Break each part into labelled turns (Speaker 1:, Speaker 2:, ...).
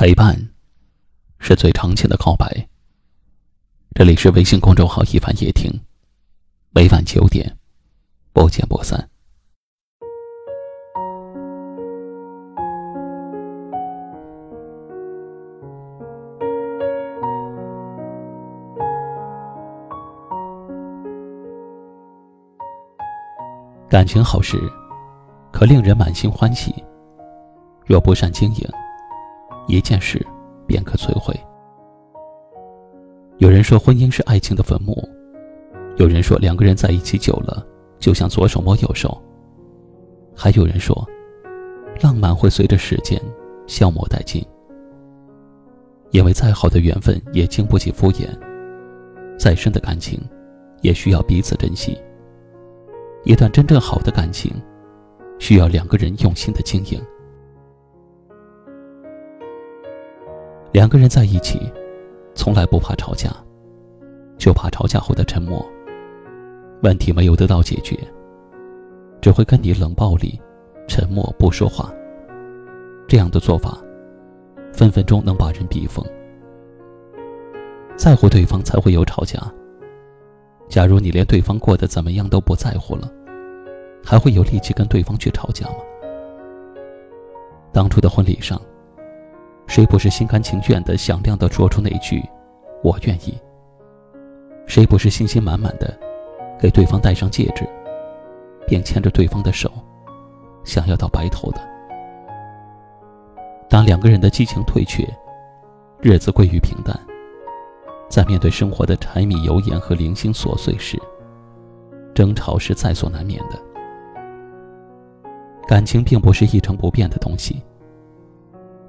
Speaker 1: 陪伴，是最长情的告白。这里是微信公众号“一凡夜听”，每晚九点，不见不散。感情好时，可令人满心欢喜；若不善经营，一件事便可摧毁。有人说婚姻是爱情的坟墓，有人说两个人在一起久了就像左手摸右手，还有人说浪漫会随着时间消磨殆尽。因为再好的缘分也经不起敷衍，再深的感情也需要彼此珍惜。一段真正好的感情，需要两个人用心的经营。两个人在一起，从来不怕吵架，就怕吵架后的沉默。问题没有得到解决，只会跟你冷暴力、沉默不说话。这样的做法，分分钟能把人逼疯。在乎对方才会有吵架。假如你连对方过得怎么样都不在乎了，还会有力气跟对方去吵架吗？当初的婚礼上。谁不是心甘情愿的、响亮的说出那句“我愿意”？谁不是信心满满的给对方戴上戒指，并牵着对方的手，想要到白头的？当两个人的激情退却，日子归于平淡，在面对生活的柴米油盐和零星琐碎时，争吵是在所难免的。感情并不是一成不变的东西。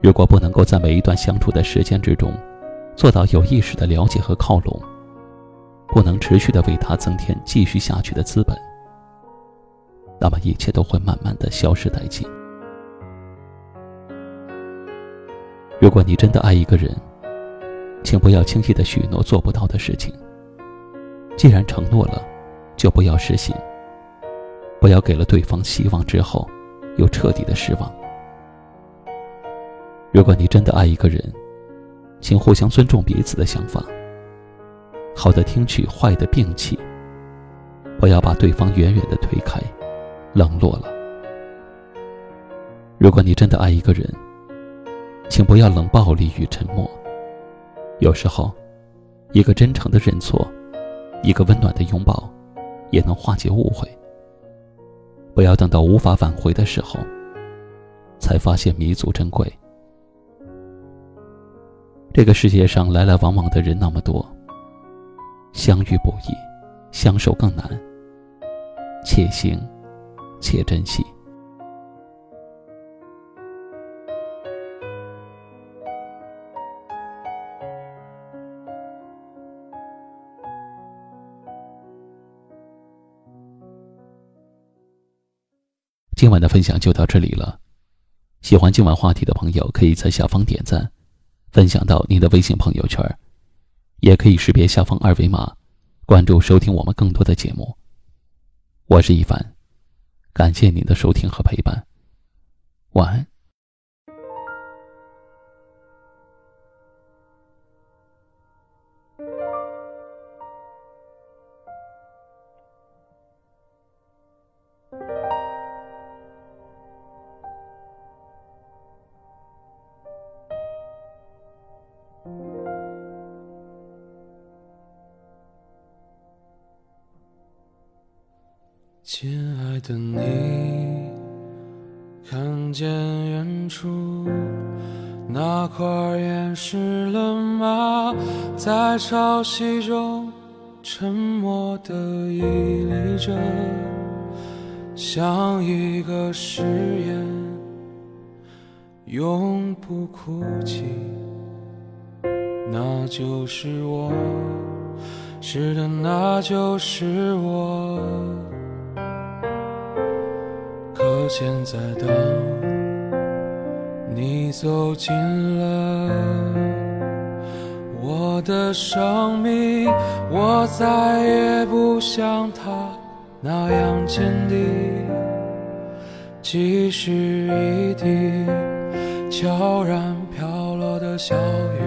Speaker 1: 如果不能够在每一段相处的时间之中，做到有意识的了解和靠拢，不能持续的为他增添继续下去的资本，那么一切都会慢慢的消失殆尽。如果你真的爱一个人，请不要轻易的许诺做不到的事情。既然承诺了，就不要失信。不要给了对方希望之后，又彻底的失望。如果你真的爱一个人，请互相尊重彼此的想法。好的听取，坏的摒弃。不要把对方远远的推开，冷落了。如果你真的爱一个人，请不要冷暴力与沉默。有时候，一个真诚的认错，一个温暖的拥抱，也能化解误会。不要等到无法挽回的时候，才发现弥足珍贵。这个世界上来来往往的人那么多，相遇不易，相守更难。且行，且珍惜。今晚的分享就到这里了，喜欢今晚话题的朋友可以在下方点赞。分享到您的微信朋友圈，也可以识别下方二维码，关注收听我们更多的节目。我是一凡，感谢您的收听和陪伴，晚安。
Speaker 2: 亲爱的你，看见远处那块岩石了吗？在潮汐中沉默地屹立着，像一个誓言，永不哭泣。那就是我，是的，那就是我。现在当你走进了我的生命，我再也不像他那样坚定。即使一滴悄然飘落的小雨，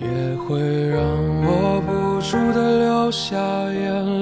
Speaker 2: 也会让我不住的流下眼泪。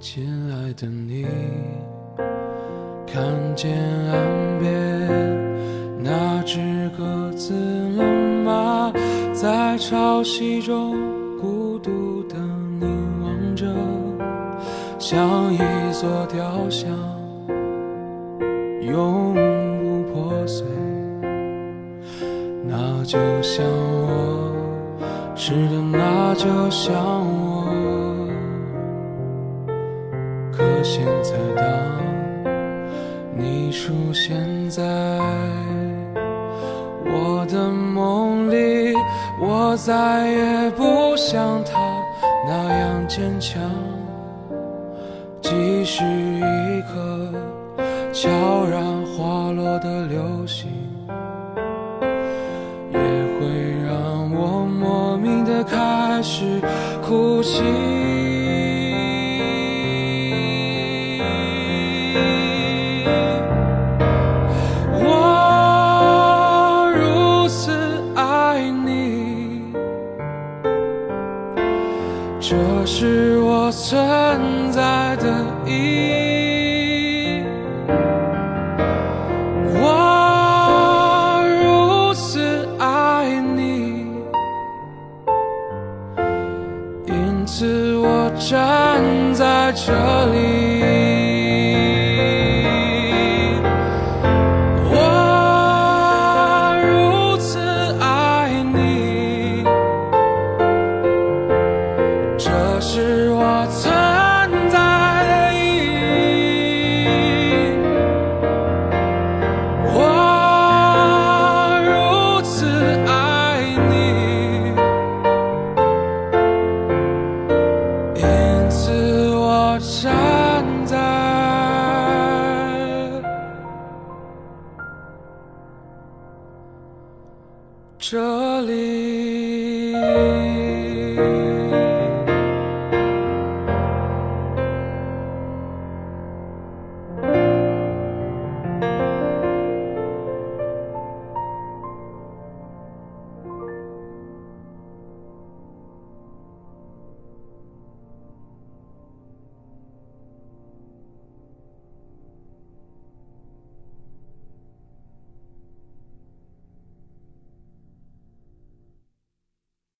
Speaker 2: 亲爱的你，看见岸边那只鸽子了吗？在潮汐中孤独地凝望着，像一座雕像，永不破碎。那就像我，是的，那就像我。可现在，当你出现在我的梦里，我再也不像他那样坚强。即使一颗悄然滑落的流星，也会让我莫名的开始哭泣。这里。